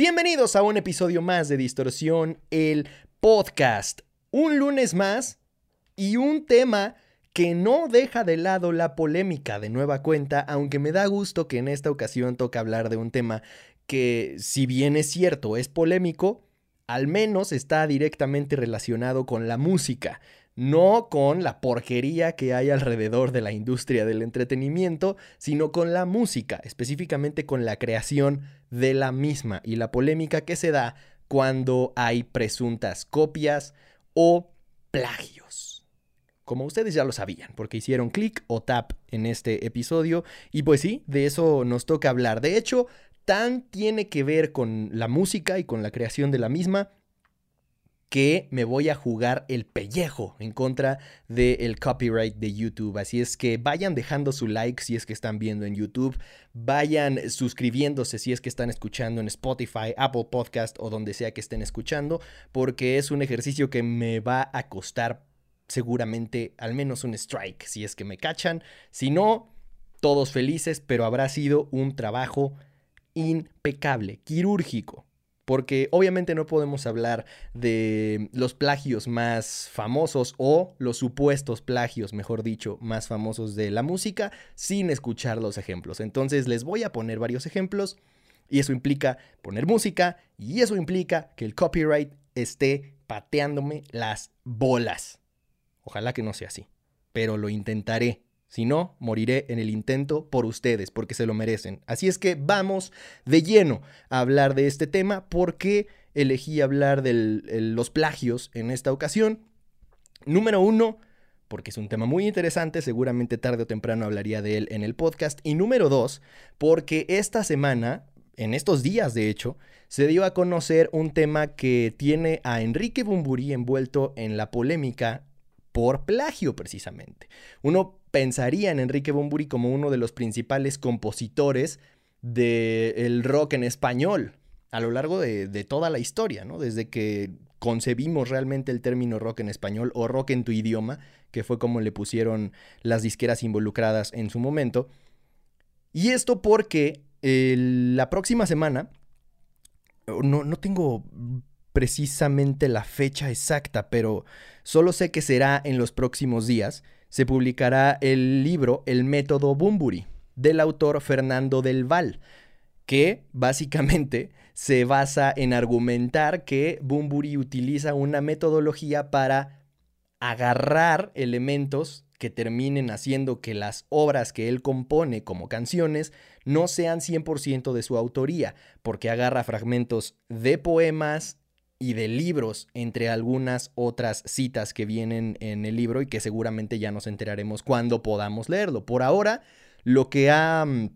Bienvenidos a un episodio más de Distorsión, el podcast. Un lunes más y un tema que no deja de lado la polémica de nueva cuenta, aunque me da gusto que en esta ocasión toca hablar de un tema que, si bien es cierto, es polémico, al menos está directamente relacionado con la música, no con la porquería que hay alrededor de la industria del entretenimiento, sino con la música, específicamente con la creación de la misma y la polémica que se da cuando hay presuntas copias o plagios. Como ustedes ya lo sabían, porque hicieron clic o tap en este episodio, y pues sí, de eso nos toca hablar. De hecho, tan tiene que ver con la música y con la creación de la misma que me voy a jugar el pellejo en contra del copyright de YouTube. Así es que vayan dejando su like si es que están viendo en YouTube, vayan suscribiéndose si es que están escuchando en Spotify, Apple Podcast o donde sea que estén escuchando, porque es un ejercicio que me va a costar seguramente al menos un strike si es que me cachan. Si no, todos felices, pero habrá sido un trabajo impecable, quirúrgico porque obviamente no podemos hablar de los plagios más famosos o los supuestos plagios, mejor dicho, más famosos de la música sin escuchar los ejemplos. Entonces les voy a poner varios ejemplos y eso implica poner música y eso implica que el copyright esté pateándome las bolas. Ojalá que no sea así, pero lo intentaré. Si no, moriré en el intento por ustedes, porque se lo merecen. Así es que vamos de lleno a hablar de este tema, porque elegí hablar de los plagios en esta ocasión. Número uno, porque es un tema muy interesante, seguramente tarde o temprano hablaría de él en el podcast. Y número dos, porque esta semana, en estos días de hecho, se dio a conocer un tema que tiene a Enrique Bumburi envuelto en la polémica por plagio precisamente. Uno pensaría en Enrique Bumburi como uno de los principales compositores del rock en español a lo largo de, toda la historia, ¿no? Desde que concebimos realmente el término rock en español o rock en tu idioma, que fue como le pusieron las disqueras involucradas en su momento. Y esto porque la próxima semana, no, no tengo precisamente la fecha exacta, pero solo sé que será en los próximos días, se publicará el libro El método Bumburi del autor Fernando del Val, que básicamente se basa en argumentar que Bumburi utiliza una metodología para agarrar elementos que terminen haciendo que las obras que él compone como canciones no sean 100% de su autoría, porque agarra fragmentos de poemas, y de libros, entre algunas otras citas que vienen en el libro y que seguramente ya nos enteraremos cuando podamos leerlo. Por ahora, lo que ha mm,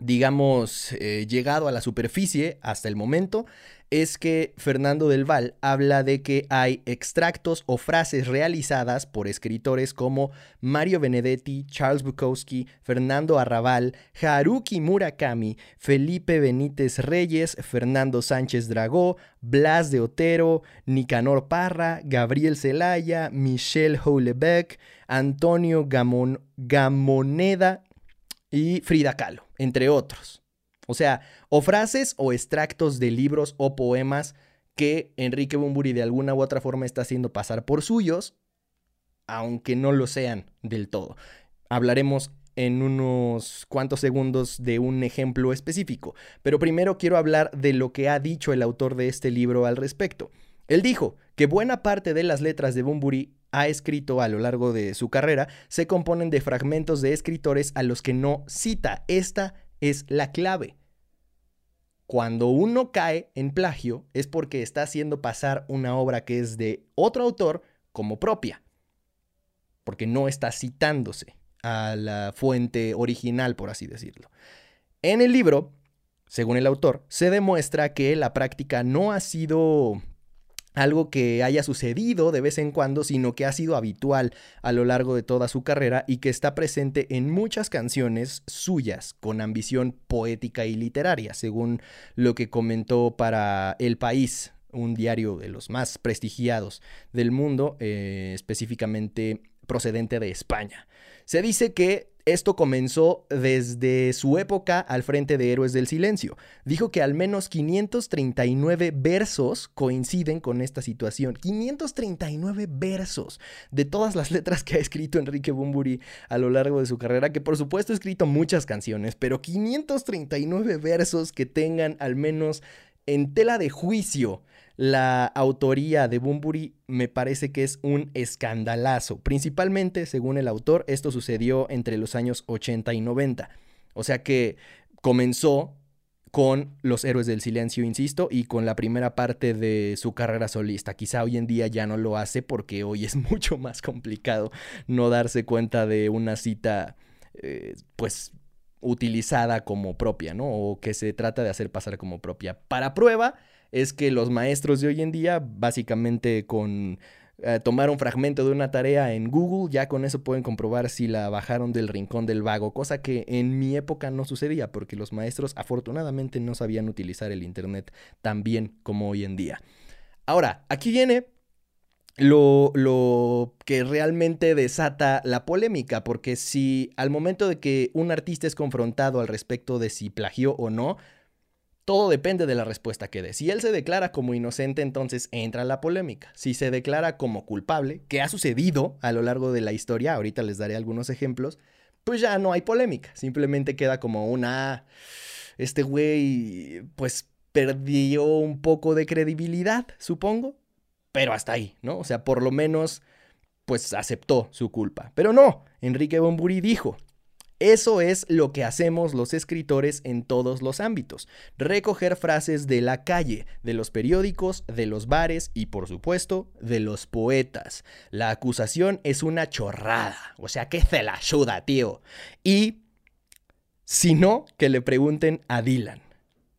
digamos, eh, llegado a la superficie hasta el momento es que Fernando del Val habla de que hay extractos o frases realizadas por escritores como Mario Benedetti, Charles Bukowski, Fernando Arrabal, Haruki Murakami, Felipe Benítez Reyes, Fernando Sánchez Dragó, Blas de Otero, Nicanor Parra, Gabriel Zelaya, Michelle Houlebeck, Antonio Gamoneda y Frida Kahlo, entre otros. O sea, o frases o extractos de libros o poemas que Enrique Bumburi de alguna u otra forma está haciendo pasar por suyos, aunque no lo sean del todo. Hablaremos en unos cuantos segundos de un ejemplo específico, pero primero quiero hablar de lo que ha dicho el autor de este libro al respecto. Él dijo que buena parte de las letras de Bumburi ha escrito a lo largo de su carrera se componen de fragmentos de escritores a los que no cita. Esta es la clave. Cuando uno cae en plagio es porque está haciendo pasar una obra que es de otro autor como propia, porque no está citándose a la fuente original, por así decirlo. En el libro, según el autor, se demuestra que la práctica no ha sido algo que haya sucedido de vez en cuando, sino que ha sido habitual a lo largo de toda su carrera y que está presente en muchas canciones suyas con ambición poética y literaria, según lo que comentó para El País, un diario de los más prestigiados del mundo, eh, específicamente procedente de España. Se dice que Esto comenzó desde su época al frente de Héroes del Silencio. Dijo que al menos 539 versos coinciden con esta situación. 539 versos de todas las letras que ha escrito Enrique Bumburi a lo largo de su carrera, que por supuesto ha escrito muchas canciones, pero 539 versos que tengan al menos en tela de juicio la autoría de Bumburi me parece que es un escandalazo. Principalmente, según el autor, esto sucedió entre los años 80 y 90. O sea que comenzó con Los Héroes del Silencio, insisto, y con la primera parte de su carrera solista. Quizá hoy en día ya no lo hace porque hoy es mucho más complicado no darse cuenta de una cita, eh, pues utilizada como propia, ¿no? O que se trata de hacer pasar como propia. Para prueba, es que los maestros de hoy en día, básicamente con eh, tomar un fragmento de una tarea en Google, ya con eso pueden comprobar si la bajaron del rincón del vago, cosa que en mi época no sucedía, porque los maestros afortunadamente no sabían utilizar el Internet tan bien como hoy en día. Ahora, aquí viene lo, lo, que realmente desata la polémica, porque si al momento de que un artista es confrontado al respecto de si plagió o no, todo depende de la respuesta que dé. Si él se declara como inocente, entonces entra la polémica. Si se declara como culpable, que ha sucedido a lo largo de la historia, ahorita les daré algunos ejemplos, pues ya no hay polémica. Simplemente queda como una... Ah, este güey, pues perdió un poco de credibilidad, supongo. Pero hasta ahí, ¿no? O sea, por lo menos, pues aceptó su culpa. Pero no, Enrique Bomburi dijo, eso es lo que hacemos los escritores en todos los ámbitos. Recoger frases de la calle, de los periódicos, de los bares y por supuesto de los poetas. La acusación es una chorrada. O sea, que se la ayuda, tío. Y si no, que le pregunten a Dylan.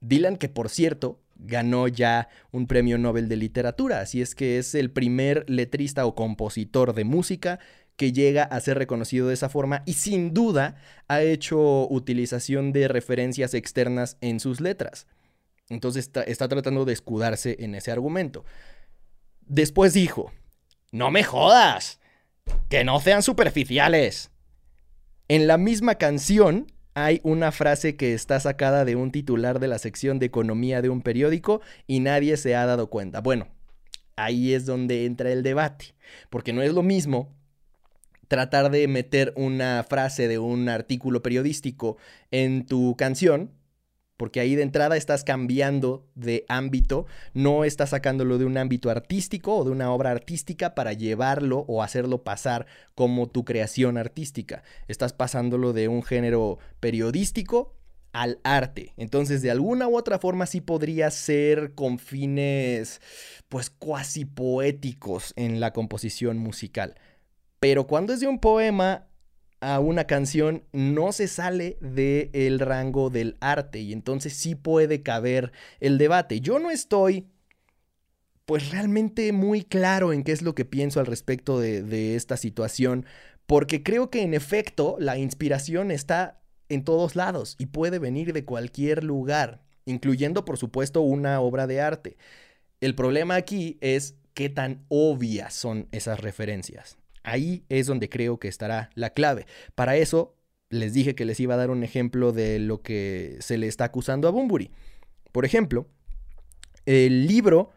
Dylan que por cierto ganó ya un premio Nobel de literatura, así es que es el primer letrista o compositor de música que llega a ser reconocido de esa forma y sin duda ha hecho utilización de referencias externas en sus letras. Entonces está, tratando de escudarse en ese argumento. Después dijo, no me jodas, que no sean superficiales. En la misma canción hay una frase que está sacada de un titular de la sección de economía de un periódico y nadie se ha dado cuenta. Bueno, ahí es donde entra el debate, porque no es lo mismo tratar de meter una frase de un artículo periodístico en tu canción, porque ahí de entrada estás cambiando de ámbito, no estás sacándolo de un ámbito artístico o de una obra artística para llevarlo o hacerlo pasar como tu creación artística. Estás pasándolo de un género periodístico al arte. Entonces, de alguna u otra forma sí podría ser con fines pues cuasi poéticos en la composición musical. Pero cuando es de un poema a una canción, no se sale del rango del arte y entonces sí puede caber el debate. Yo no estoy pues realmente muy claro en qué es lo que pienso al respecto de, de esta situación, porque creo que en efecto la inspiración está en todos lados y puede venir de cualquier lugar, incluyendo por supuesto una obra de arte. El problema aquí es qué tan obvias son esas referencias. Ahí es donde creo que estará la clave. Para eso les dije que les iba a dar un ejemplo de lo que se le está acusando a Bumburi. Por ejemplo, el libro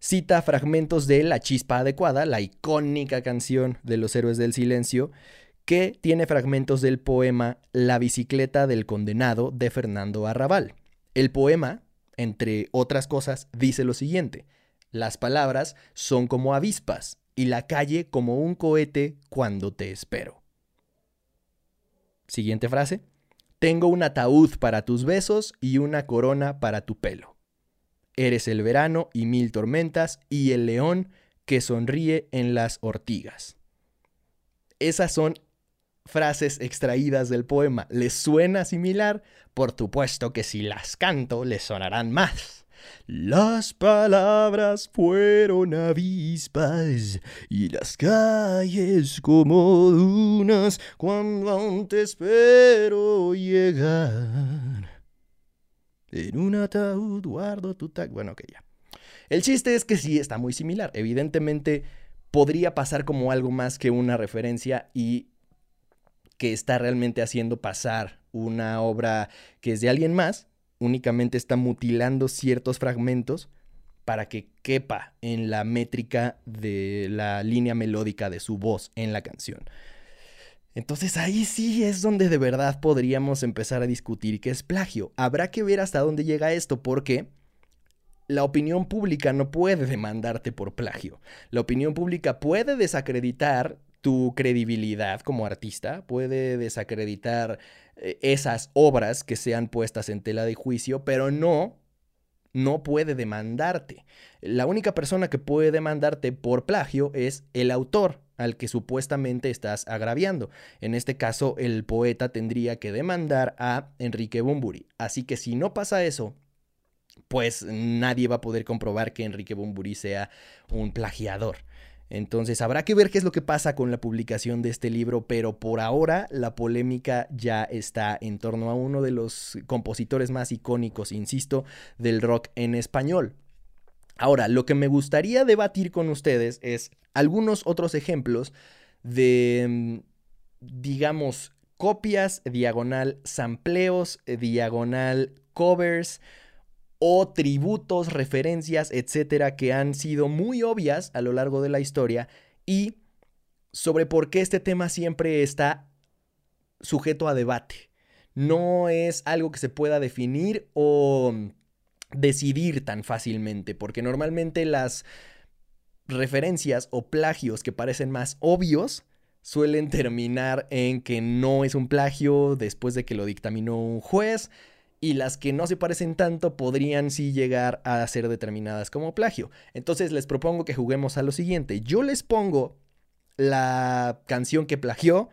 cita fragmentos de La Chispa Adecuada, la icónica canción de los héroes del silencio, que tiene fragmentos del poema La bicicleta del condenado de Fernando Arrabal. El poema, entre otras cosas, dice lo siguiente, las palabras son como avispas, y la calle como un cohete cuando te espero. Siguiente frase. Tengo un ataúd para tus besos y una corona para tu pelo. Eres el verano y mil tormentas y el león que sonríe en las ortigas. Esas son frases extraídas del poema. ¿Les suena similar? Por supuesto que si las canto les sonarán más. Las palabras fueron avispas y las calles como dunas cuando aún te espero llegar. En un ataúd guardo tu tag. Bueno, que ya. El chiste es que sí está muy similar. Evidentemente podría pasar como algo más que una referencia y que está realmente haciendo pasar una obra que es de alguien más, únicamente está mutilando ciertos fragmentos para que quepa en la métrica de la línea melódica de su voz en la canción. Entonces ahí sí es donde de verdad podríamos empezar a discutir qué es plagio. Habrá que ver hasta dónde llega esto porque la opinión pública no puede demandarte por plagio. La opinión pública puede desacreditar tu credibilidad como artista, puede desacreditar esas obras que sean puestas en tela de juicio, pero no no puede demandarte. La única persona que puede demandarte por plagio es el autor al que supuestamente estás agraviando. En este caso, el poeta tendría que demandar a Enrique Bumburi. Así que si no pasa eso, pues nadie va a poder comprobar que Enrique Bumburi sea un plagiador. Entonces habrá que ver qué es lo que pasa con la publicación de este libro, pero por ahora la polémica ya está en torno a uno de los compositores más icónicos, insisto, del rock en español. Ahora, lo que me gustaría debatir con ustedes es algunos otros ejemplos de, mm, digamos, copias, diagonal, sampleos, diagonal, covers, o tributos, referencias, etcétera, que han sido muy obvias a lo largo de la historia y sobre por qué este tema siempre está sujeto a debate. No es algo que se pueda definir o decidir tan fácilmente, porque normalmente las referencias o plagios que parecen más obvios suelen terminar en que no es un plagio después de que lo dictaminó un juez y las que no se parecen tanto podrían sí llegar a ser determinadas como plagio. Entonces les propongo que juguemos a lo siguiente. Yo les pongo la canción que plagió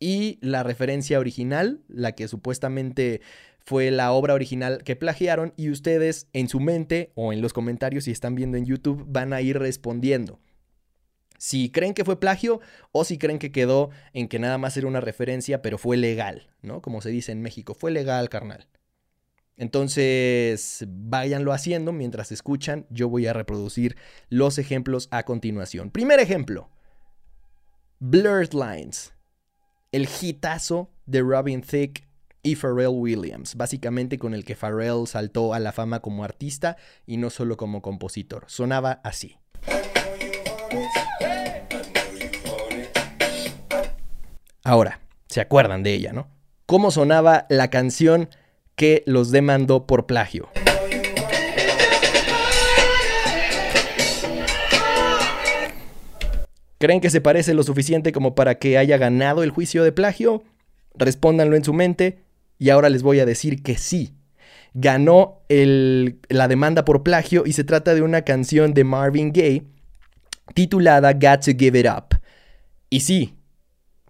y la referencia original, la que supuestamente fue la obra original que plagiaron y ustedes en su mente o en los comentarios si están viendo en YouTube van a ir respondiendo. Si creen que fue plagio o si creen que quedó en que nada más era una referencia pero fue legal, ¿no? Como se dice en México, fue legal, carnal. Entonces, váyanlo haciendo mientras escuchan. Yo voy a reproducir los ejemplos a continuación. Primer ejemplo. Blurred Lines. El hitazo de Robin Thicke y Pharrell Williams, básicamente con el que Pharrell saltó a la fama como artista y no solo como compositor. Sonaba así. Ahora, se acuerdan de ella, ¿no? ¿Cómo sonaba la canción que los demandó por plagio. ¿Creen que se parece lo suficiente como para que haya ganado el juicio de plagio? Respóndanlo en su mente y ahora les voy a decir que sí. Ganó la demanda por plagio y se trata de una canción de Marvin Gaye titulada Got to Give It Up. Y sí,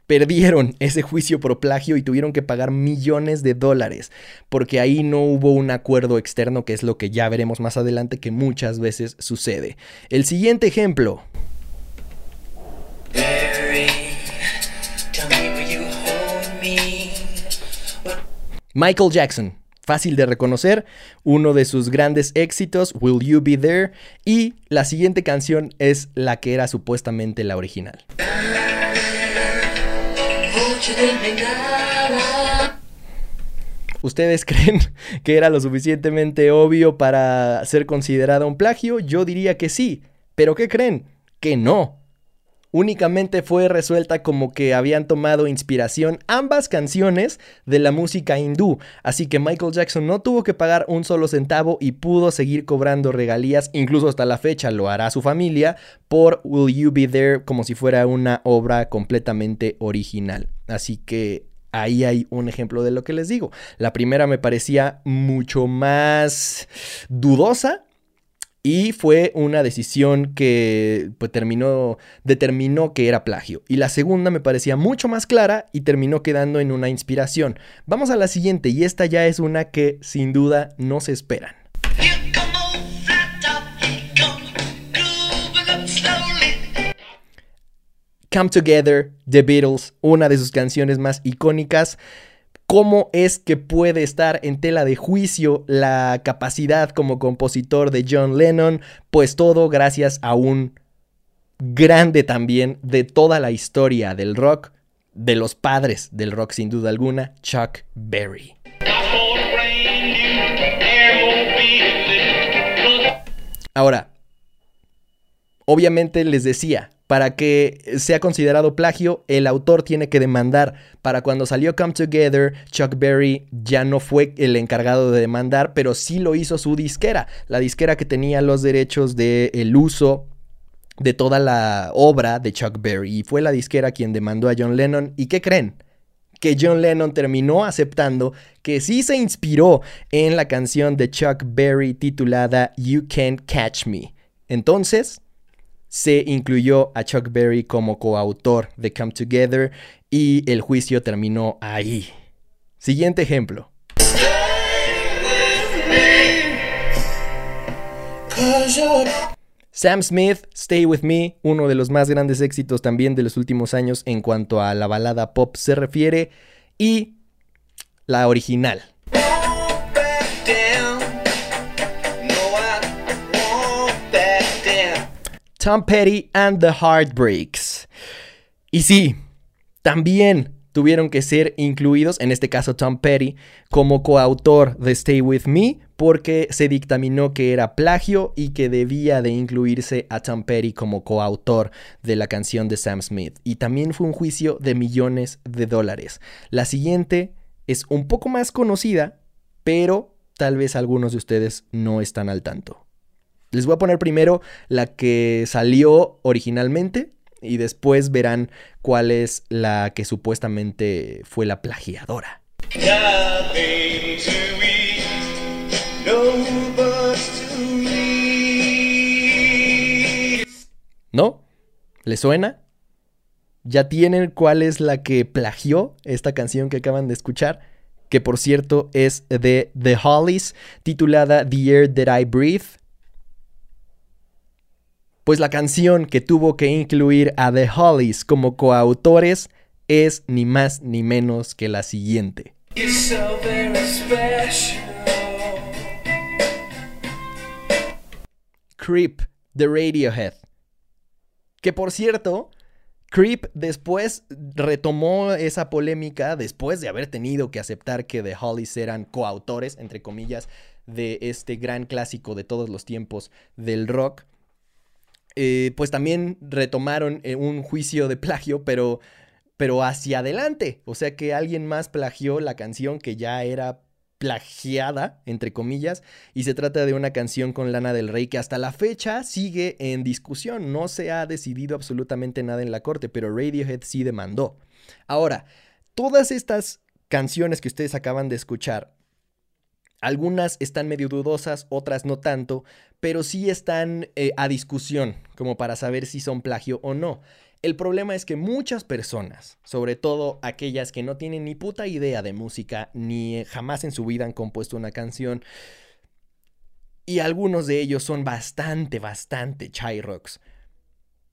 perdieron ese juicio por plagio y tuvieron que pagar millones de dólares, porque ahí no hubo un acuerdo externo, que es lo que ya veremos más adelante que muchas veces sucede. El siguiente ejemplo. Michael Jackson, fácil de reconocer, uno de sus grandes éxitos, Will You Be There, y la siguiente canción es la que era supuestamente la original. ¿Ustedes creen que era lo suficientemente obvio para ser considerado un plagio? Yo diría que sí. ¿Pero qué creen? Que no. Únicamente fue resuelta como que habían tomado inspiración ambas canciones de la música hindú, así que Michael Jackson no tuvo que pagar un solo centavo y pudo seguir cobrando regalías, incluso hasta la fecha lo hará su familia, por Will You Be There como si fuera una obra completamente original. Así que ahí hay un ejemplo de lo que les digo. La primera me parecía mucho más dudosa y fue una decisión que pues, terminó, determinó que era plagio. Y la segunda me parecía mucho más clara y terminó quedando en una inspiración. Vamos a la siguiente y esta ya es una que sin duda no se esperan. Come Together, The Beatles, una de sus canciones más icónicas cómo es que puede estar en tela de juicio la capacidad como compositor de John Lennon, pues todo gracias a un grande también de toda la historia del rock, de los padres del rock sin duda alguna, Chuck Berry. Ahora, obviamente les decía, para que sea considerado plagio, el autor tiene que demandar. Para cuando salió Come Together, Chuck Berry ya no fue el encargado de demandar, pero sí lo hizo su disquera, la disquera que tenía los derechos del el uso de toda la obra de Chuck Berry. Y fue la disquera quien demandó a John Lennon. ¿Y qué creen? Que John Lennon terminó aceptando que sí se inspiró en la canción de Chuck Berry titulada You Can't Catch Me. Entonces, se incluyó a Chuck Berry como coautor de Come Together y el juicio terminó ahí. Siguiente ejemplo. Sam Smith, Stay With Me, uno de los más grandes éxitos también de los últimos años en cuanto a la balada pop se refiere, y la original. Tom Petty and the Heartbreaks. Y sí, también tuvieron que ser incluidos, en este caso Tom Petty, como coautor de Stay With Me, porque se dictaminó que era plagio y que debía de incluirse a Tom Petty como coautor de la canción de Sam Smith. Y también fue un juicio de millones de dólares. La siguiente es un poco más conocida, pero tal vez algunos de ustedes no están al tanto. Les voy a poner primero la que salió originalmente y después verán cuál es la que supuestamente fue la plagiadora. ¿No? ¿Le suena? ¿Ya tienen cuál es la que plagió esta canción que acaban de escuchar? Que por cierto es de The Hollies, titulada The Air That I Breathe pues la canción que tuvo que incluir a The Hollies como coautores es ni más ni menos que la siguiente. Creep de Radiohead. Que por cierto, Creep después retomó esa polémica después de haber tenido que aceptar que The Hollies eran coautores, entre comillas, de este gran clásico de todos los tiempos del rock. Eh, pues también retomaron eh, un juicio de plagio, pero, pero hacia adelante. O sea que alguien más plagió la canción que ya era plagiada, entre comillas, y se trata de una canción con Lana del Rey que hasta la fecha sigue en discusión. No se ha decidido absolutamente nada en la corte, pero Radiohead sí demandó. Ahora, todas estas canciones que ustedes acaban de escuchar algunas están medio dudosas, otras no tanto, pero sí están eh, a discusión, como para saber si son plagio o no. El problema es que muchas personas, sobre todo aquellas que no tienen ni puta idea de música, ni jamás en su vida han compuesto una canción, y algunos de ellos son bastante, bastante chai rocks,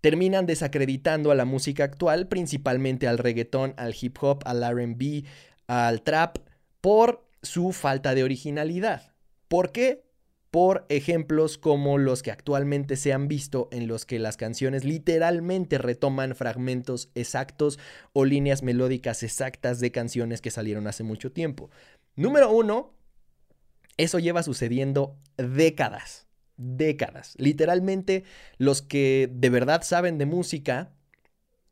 terminan desacreditando a la música actual, principalmente al reggaetón, al hip hop, al RB, al trap, por su falta de originalidad. ¿Por qué? Por ejemplos como los que actualmente se han visto en los que las canciones literalmente retoman fragmentos exactos o líneas melódicas exactas de canciones que salieron hace mucho tiempo. Número uno, eso lleva sucediendo décadas, décadas. Literalmente los que de verdad saben de música,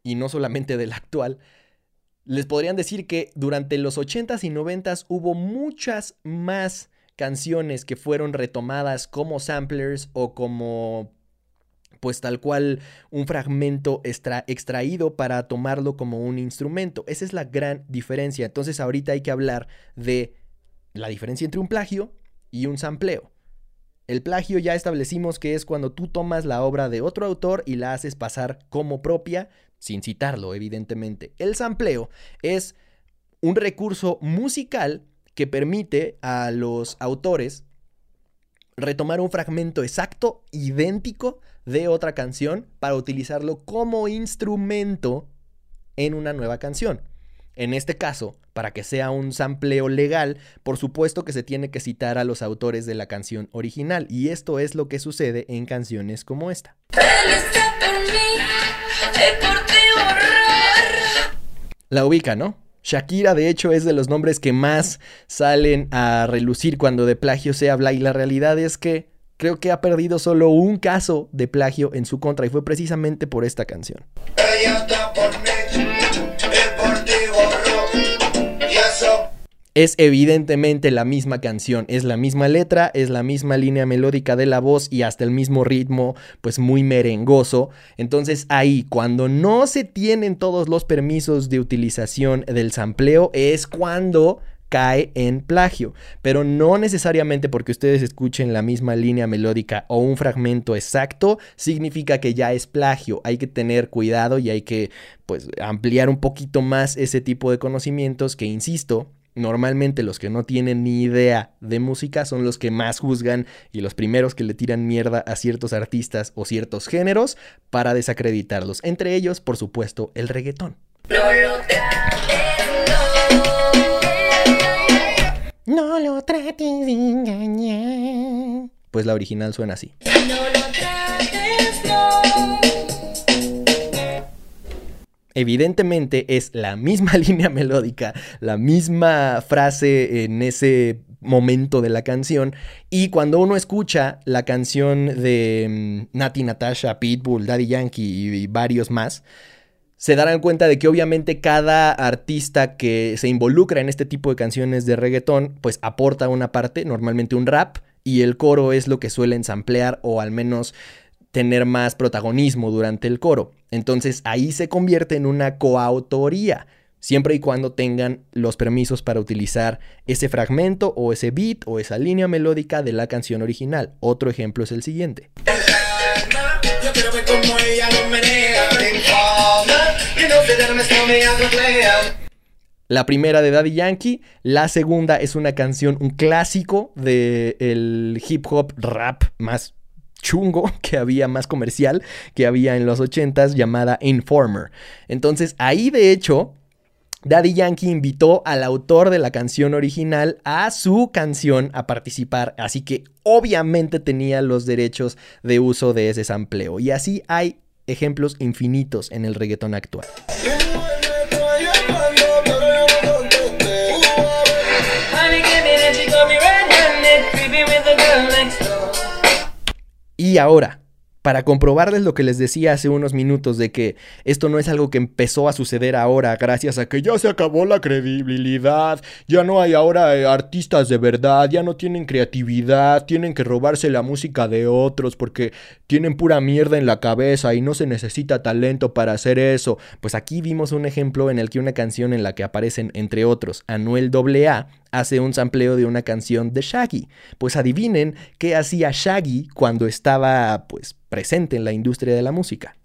y no solamente de la actual, les podrían decir que durante los 80s y 90s hubo muchas más canciones que fueron retomadas como samplers o como pues tal cual un fragmento extraído para tomarlo como un instrumento. Esa es la gran diferencia. Entonces ahorita hay que hablar de la diferencia entre un plagio y un sampleo. El plagio ya establecimos que es cuando tú tomas la obra de otro autor y la haces pasar como propia, sin citarlo, evidentemente. El sampleo es un recurso musical que permite a los autores retomar un fragmento exacto, idéntico de otra canción para utilizarlo como instrumento en una nueva canción. En este caso, para que sea un sampleo legal, por supuesto que se tiene que citar a los autores de la canción original, y esto es lo que sucede en canciones como esta. La ubica, ¿no? Shakira, de hecho, es de los nombres que más salen a relucir cuando de plagio se habla y la realidad es que creo que ha perdido solo un caso de plagio en su contra y fue precisamente por esta canción. Es evidentemente la misma canción, es la misma letra, es la misma línea melódica de la voz y hasta el mismo ritmo, pues muy merengoso. Entonces ahí, cuando no se tienen todos los permisos de utilización del sampleo, es cuando cae en plagio, pero no necesariamente porque ustedes escuchen la misma línea melódica o un fragmento exacto significa que ya es plagio. Hay que tener cuidado y hay que pues ampliar un poquito más ese tipo de conocimientos que insisto, Normalmente los que no tienen ni idea de música son los que más juzgan y los primeros que le tiran mierda a ciertos artistas o ciertos géneros para desacreditarlos. Entre ellos, por supuesto, el reggaetón. No lo trates, no lo trates de engañar. Pues la original suena así. No lo trates, no. Evidentemente es la misma línea melódica, la misma frase en ese momento de la canción. Y cuando uno escucha la canción de mm, Nati Natasha, Pitbull, Daddy Yankee y, varios más, se darán cuenta de que obviamente cada artista que se involucra en este tipo de canciones de reggaetón, pues aporta una parte, normalmente un rap, y el coro es lo que suelen samplear o al menos tener más protagonismo durante el coro. Entonces ahí se convierte en una coautoría, siempre y cuando tengan los permisos para utilizar ese fragmento o ese beat o esa línea melódica de la canción original. Otro ejemplo es el siguiente. La primera de Daddy Yankee, la segunda es una canción, un clásico del hip hop rap más chungo que había, más comercial que había en los 80s llamada Informer. Entonces ahí de hecho Daddy Yankee invitó al autor de la canción original a su canción a participar, así que obviamente tenía los derechos de uso de ese sampleo. Y así hay ejemplos infinitos en el reggaetón actual. Ahora, para comprobarles lo que les decía hace unos minutos de que esto no es algo que empezó a suceder ahora gracias a que ya se acabó la credibilidad, ya no hay ahora eh, artistas de verdad, ya no tienen creatividad, tienen que robarse la música de otros porque tienen pura mierda en la cabeza y no se necesita talento para hacer eso. Pues aquí vimos un ejemplo en el que una canción en la que aparecen entre otros Anuel AA hace un sampleo de una canción de Shaggy. Pues adivinen qué hacía Shaggy cuando estaba pues presente en la industria de la música.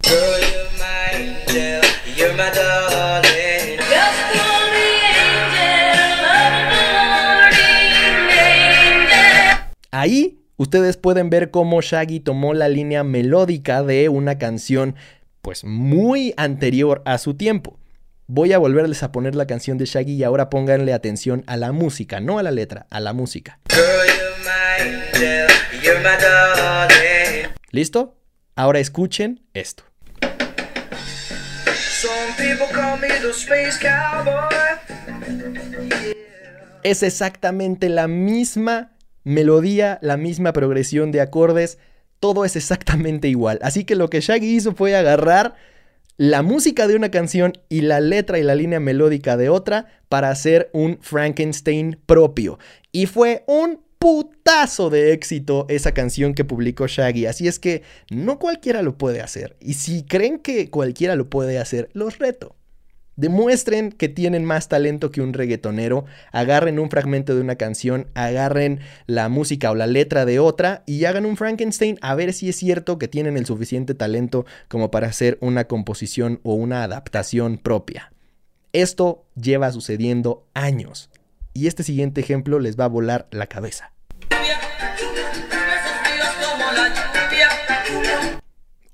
Ahí ustedes pueden ver cómo Shaggy tomó la línea melódica de una canción pues muy anterior a su tiempo. Voy a volverles a poner la canción de Shaggy y ahora pónganle atención a la música, no a la letra, a la música. ¿Listo? Ahora escuchen esto. Es exactamente la misma melodía, la misma progresión de acordes, todo es exactamente igual. Así que lo que Shaggy hizo fue agarrar la música de una canción y la letra y la línea melódica de otra para hacer un Frankenstein propio. Y fue un putazo de éxito esa canción que publicó Shaggy. Así es que no cualquiera lo puede hacer. Y si creen que cualquiera lo puede hacer, los reto. Demuestren que tienen más talento que un reggaetonero, agarren un fragmento de una canción, agarren la música o la letra de otra y hagan un Frankenstein a ver si es cierto que tienen el suficiente talento como para hacer una composición o una adaptación propia. Esto lleva sucediendo años y este siguiente ejemplo les va a volar la cabeza.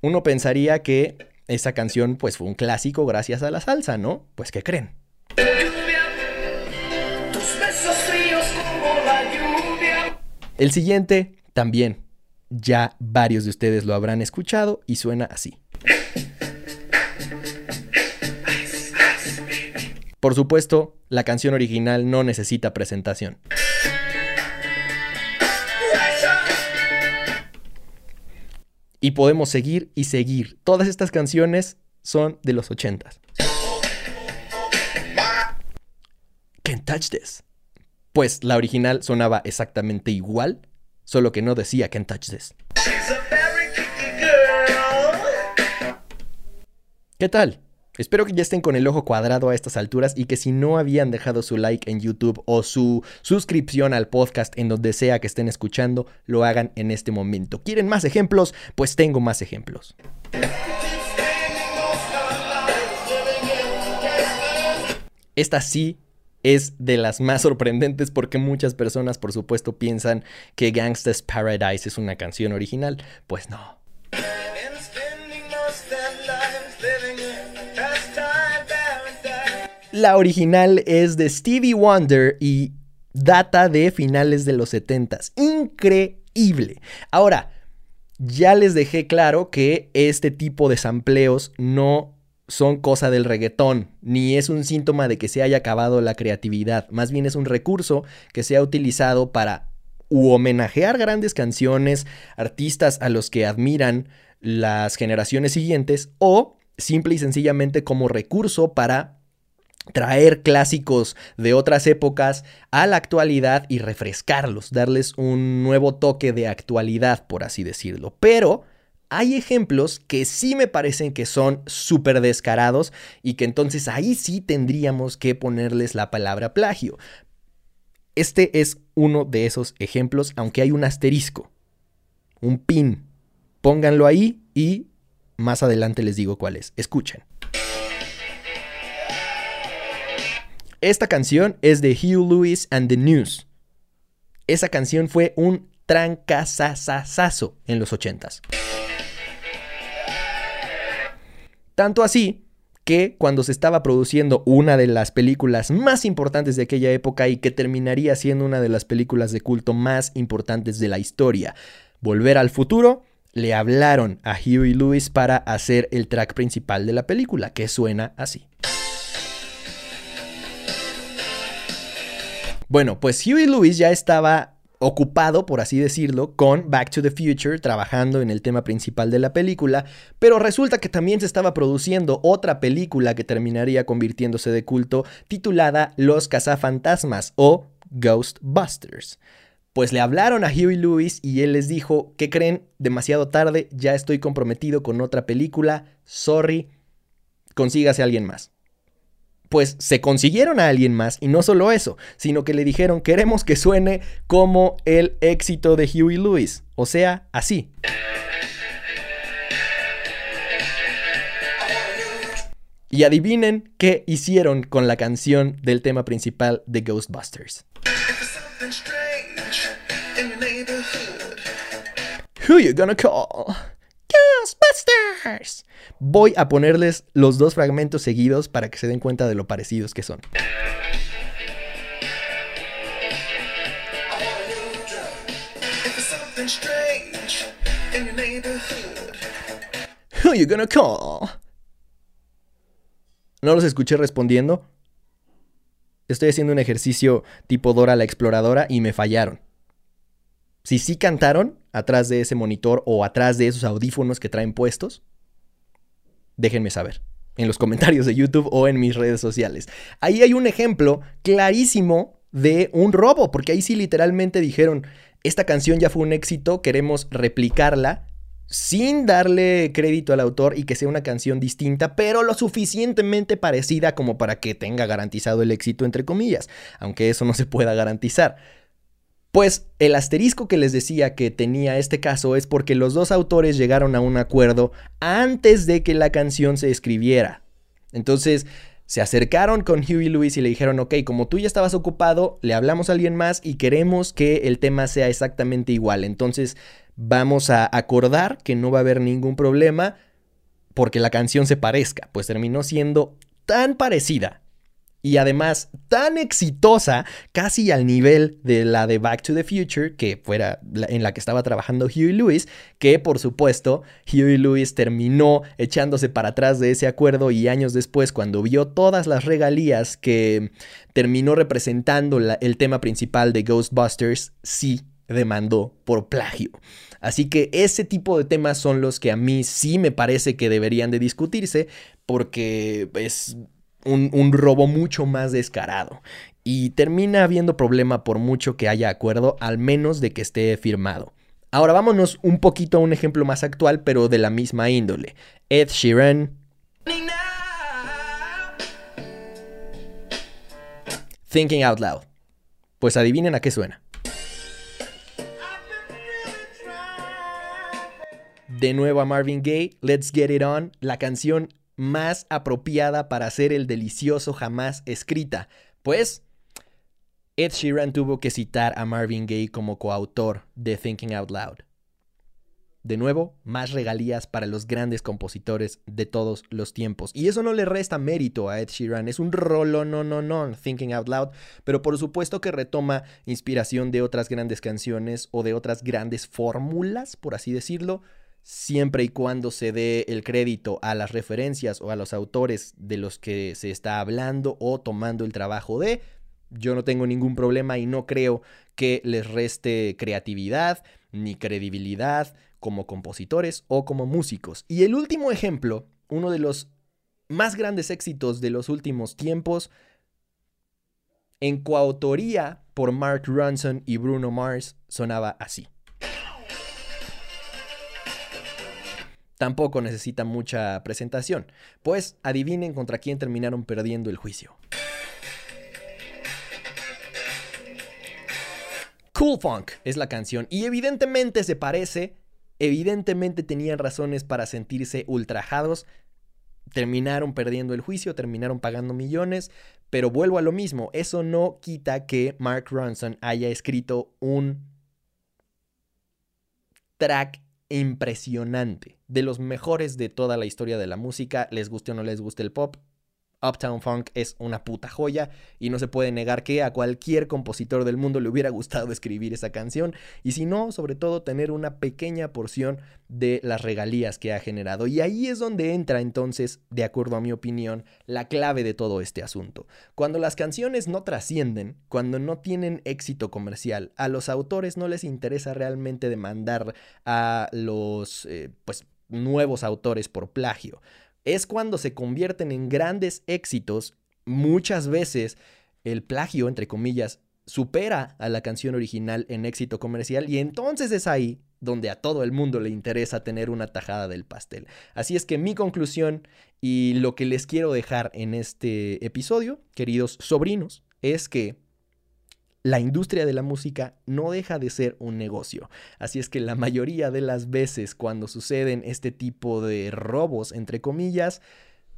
Uno pensaría que esa canción pues fue un clásico gracias a la salsa, ¿no? Pues ¿qué creen? El siguiente también. Ya varios de ustedes lo habrán escuchado y suena así. Por supuesto, la canción original no necesita presentación. Y podemos seguir y seguir. Todas estas canciones son de los 80 Can't touch this. Pues la original sonaba exactamente igual, solo que no decía Can't touch this. ¿Qué tal? Espero que ya estén con el ojo cuadrado a estas alturas y que si no habían dejado su like en YouTube o su suscripción al podcast en donde sea que estén escuchando, lo hagan en este momento. ¿Quieren más ejemplos? Pues tengo más ejemplos. Esta sí es de las más sorprendentes porque muchas personas por supuesto piensan que Gangsta's Paradise es una canción original. Pues no. La original es de Stevie Wonder y data de finales de los 70 Increíble. Ahora, ya les dejé claro que este tipo de sampleos no son cosa del reggaetón, ni es un síntoma de que se haya acabado la creatividad, más bien es un recurso que se ha utilizado para homenajear grandes canciones, artistas a los que admiran las generaciones siguientes, o simple y sencillamente como recurso para traer clásicos de otras épocas a la actualidad y refrescarlos, darles un nuevo toque de actualidad, por así decirlo. Pero hay ejemplos que sí me parecen que son súper descarados y que entonces ahí sí tendríamos que ponerles la palabra plagio. Este es uno de esos ejemplos, aunque hay un asterisco, un pin. Pónganlo ahí y más adelante les digo cuál es. Escuchen. Esta canción es de Hugh Lewis and the News. Esa canción fue un trancazazazazo en los ochentas. Tanto así que cuando se estaba produciendo una de las películas más importantes de aquella época y que terminaría siendo una de las películas de culto más importantes de la historia, Volver al futuro, le hablaron a Huey Lewis para hacer el track principal de la película, que suena así. Bueno, pues Huey Lewis ya estaba ocupado, por así decirlo, con Back to the Future, trabajando en el tema principal de la película, pero resulta que también se estaba produciendo otra película que terminaría convirtiéndose de culto, titulada Los cazafantasmas o Ghostbusters. Pues le hablaron a Huey Lewis y él les dijo, ¿qué creen? Demasiado tarde, ya estoy comprometido con otra película, sorry, consígase a alguien más pues se consiguieron a alguien más y no solo eso, sino que le dijeron queremos que suene como el éxito de Huey Lewis, o sea, así. Y adivinen qué hicieron con la canción del tema principal de Ghostbusters. Who you gonna call? Ghostbusters. Voy a ponerles los dos fragmentos seguidos para que se den cuenta de lo parecidos que son. Who you gonna call? No los escuché respondiendo. Estoy haciendo un ejercicio tipo Dora la exploradora y me fallaron. Si sí cantaron atrás de ese monitor o atrás de esos audífonos que traen puestos, déjenme saber en los comentarios de YouTube o en mis redes sociales. Ahí hay un ejemplo clarísimo de un robo, porque ahí sí literalmente dijeron, esta canción ya fue un éxito, queremos replicarla sin darle crédito al autor y que sea una canción distinta, pero lo suficientemente parecida como para que tenga garantizado el éxito, entre comillas, aunque eso no se pueda garantizar. Pues el asterisco que les decía que tenía este caso es porque los dos autores llegaron a un acuerdo antes de que la canción se escribiera. Entonces se acercaron con Huey Lewis y le dijeron, ok, como tú ya estabas ocupado, le hablamos a alguien más y queremos que el tema sea exactamente igual. Entonces vamos a acordar que no va a haber ningún problema porque la canción se parezca. Pues terminó siendo tan parecida y además tan exitosa, casi al nivel de la de Back to the Future, que fuera en la que estaba trabajando Huey Lewis, que por supuesto Huey Lewis terminó echándose para atrás de ese acuerdo y años después, cuando vio todas las regalías que terminó representando el tema principal de Ghostbusters, sí demandó por plagio. Así que ese tipo de temas son los que a mí sí me parece que deberían de discutirse porque es un, robo mucho más descarado. Y termina habiendo problema por mucho que haya acuerdo, al menos de que esté firmado. Ahora vámonos un poquito a un ejemplo más actual, pero de la misma índole. Ed Sheeran. Thinking Out Loud. Pues adivinen a qué suena. De nuevo a Marvin Gaye, Let's Get It On, la canción más apropiada para ser el delicioso jamás escrita? Pues Ed Sheeran tuvo que citar a Marvin Gaye como coautor de Thinking Out Loud. De nuevo, más regalías para los grandes compositores de todos los tiempos. Y eso no le resta mérito a Ed Sheeran, es un rolo no no no Thinking Out Loud, pero por supuesto que retoma inspiración de otras grandes canciones o de otras grandes fórmulas, por así decirlo, siempre y cuando se dé el crédito a las referencias o a los autores de los que se está hablando o tomando el trabajo de, yo no tengo ningún problema y no creo que les reste creatividad ni credibilidad como compositores o como músicos. Y el último ejemplo, uno de los más grandes éxitos de los últimos tiempos, en coautoría por Mark Ronson y Bruno Mars, sonaba así. Tampoco necesita mucha presentación, pues adivinen contra quién terminaron perdiendo el juicio. Cool Funk es la canción y evidentemente se parece, evidentemente tenían razones para sentirse ultrajados, terminaron perdiendo el juicio, terminaron pagando millones, pero vuelvo a lo mismo, eso no quita que Mark Ronson haya escrito un track impresionante, de los mejores de toda la historia de la música, les guste o no les guste el pop, Uptown Funk es una puta joya y no se puede negar que a cualquier compositor del mundo le hubiera gustado escribir esa canción y si no, sobre todo tener una pequeña porción de las regalías que ha generado. Y ahí es donde entra entonces, de acuerdo a mi opinión, la clave de todo este asunto. Cuando las canciones no trascienden, cuando no tienen éxito comercial, a los autores no les interesa realmente demandar a los eh, pues nuevos autores por plagio es cuando se convierten en grandes éxitos, muchas veces el plagio, entre comillas, supera a la canción original en éxito comercial y entonces es ahí donde a todo el mundo le interesa tener una tajada del pastel. Así es que mi conclusión y lo que les quiero dejar en este episodio, queridos sobrinos, es que la industria de la música no deja de ser un negocio. Así es que la mayoría de las veces cuando suceden este tipo de robos, entre comillas,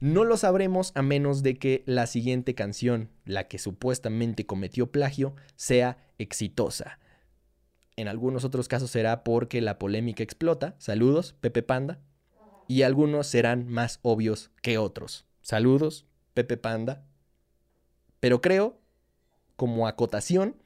no lo sabremos a menos de que la siguiente canción, la que supuestamente cometió plagio, sea exitosa. En algunos otros casos será porque la polémica explota. Saludos, Pepe Panda. Y algunos serán más obvios que otros. Saludos, Pepe Panda. Pero creo como acotación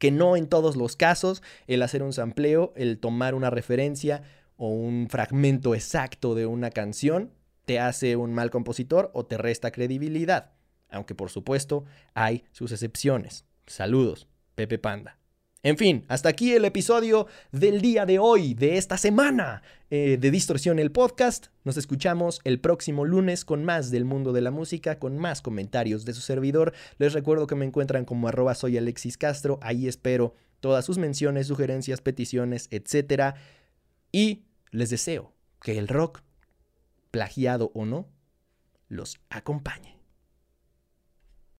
que no en todos los casos el hacer un sampleo, el tomar una referencia o un fragmento exacto de una canción te hace un mal compositor o te resta credibilidad, aunque por supuesto hay sus excepciones. Saludos, Pepe Panda. En fin, hasta aquí el episodio del día de hoy, de esta semana eh, de Distorsión el podcast. Nos escuchamos el próximo lunes con más del mundo de la música, con más comentarios de su servidor. Les recuerdo que me encuentran como arroba Alexis Castro. Ahí espero todas sus menciones, sugerencias, peticiones, etc. Y les deseo que el rock, plagiado o no, los acompañe.